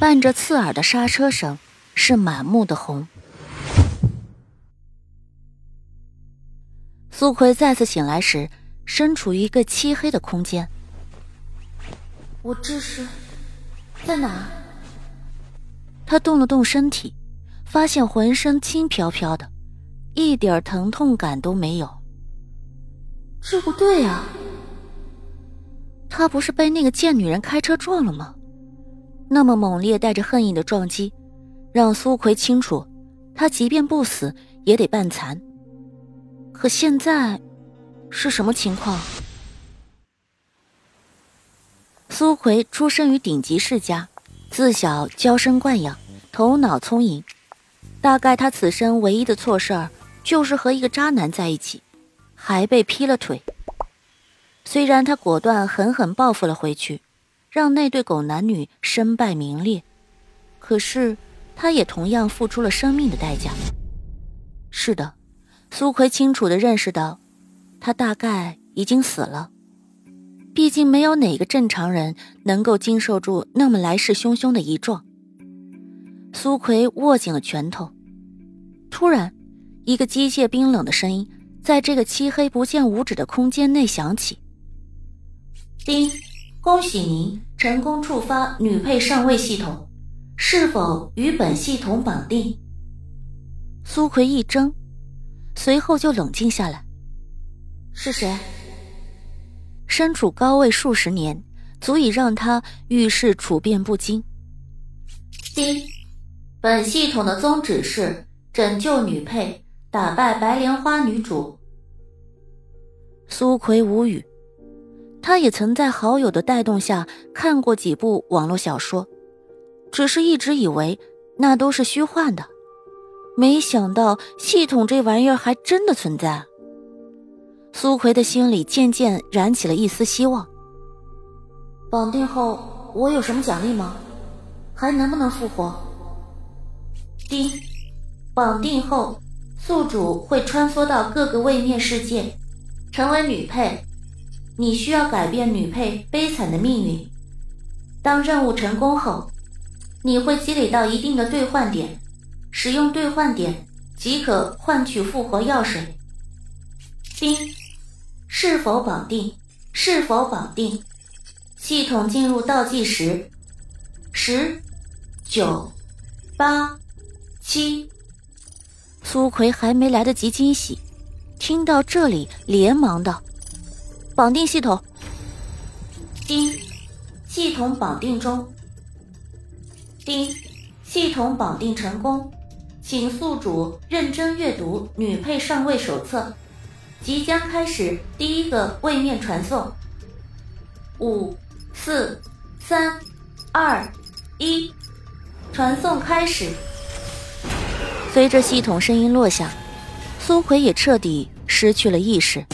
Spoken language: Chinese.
伴着刺耳的刹车声，是满目的红。苏奎再次醒来时，身处于一个漆黑的空间。我这是在哪？他动了动身体，发现浑身轻飘飘的，一点疼痛感都没有。这不对啊！他不是被那个贱女人开车撞了吗？那么猛烈、带着恨意的撞击，让苏奎清楚，他即便不死也得半残。可现在是什么情况？苏奎出生于顶级世家，自小娇生惯养，头脑聪颖。大概他此生唯一的错事儿，就是和一个渣男在一起，还被劈了腿。虽然他果断狠狠报复了回去。让那对狗男女身败名裂，可是他也同样付出了生命的代价。是的，苏奎清楚的认识到，他大概已经死了。毕竟没有哪个正常人能够经受住那么来势汹汹的一撞。苏奎握紧了拳头，突然，一个机械冰冷的声音在这个漆黑不见五指的空间内响起：“叮。”恭喜您成功触发女配上位系统，是否与本系统绑定？苏奎一怔，随后就冷静下来。是谁？身处高位数十年，足以让他遇事处变不惊。第一，本系统的宗旨是拯救女配，打败白莲花女主。苏奎无语。他也曾在好友的带动下看过几部网络小说，只是一直以为那都是虚幻的，没想到系统这玩意儿还真的存在。苏奎的心里渐渐燃起了一丝希望。绑定后我有什么奖励吗？还能不能复活？第，绑定后宿主会穿梭到各个位面世界，成为女配。你需要改变女配悲惨的命运。当任务成功后，你会积累到一定的兑换点，使用兑换点即可换取复活药水。丁，是否绑定？是否绑定？系统进入倒计时：十、九、八、七。苏奎还没来得及惊喜，听到这里，连忙道。绑定系统，丁，系统绑定中。丁，系统绑定成功，请宿主认真阅读女配上位手册，即将开始第一个位面传送。五、四、三、二、一，传送开始。随着系统声音落下，苏奎也彻底失去了意识。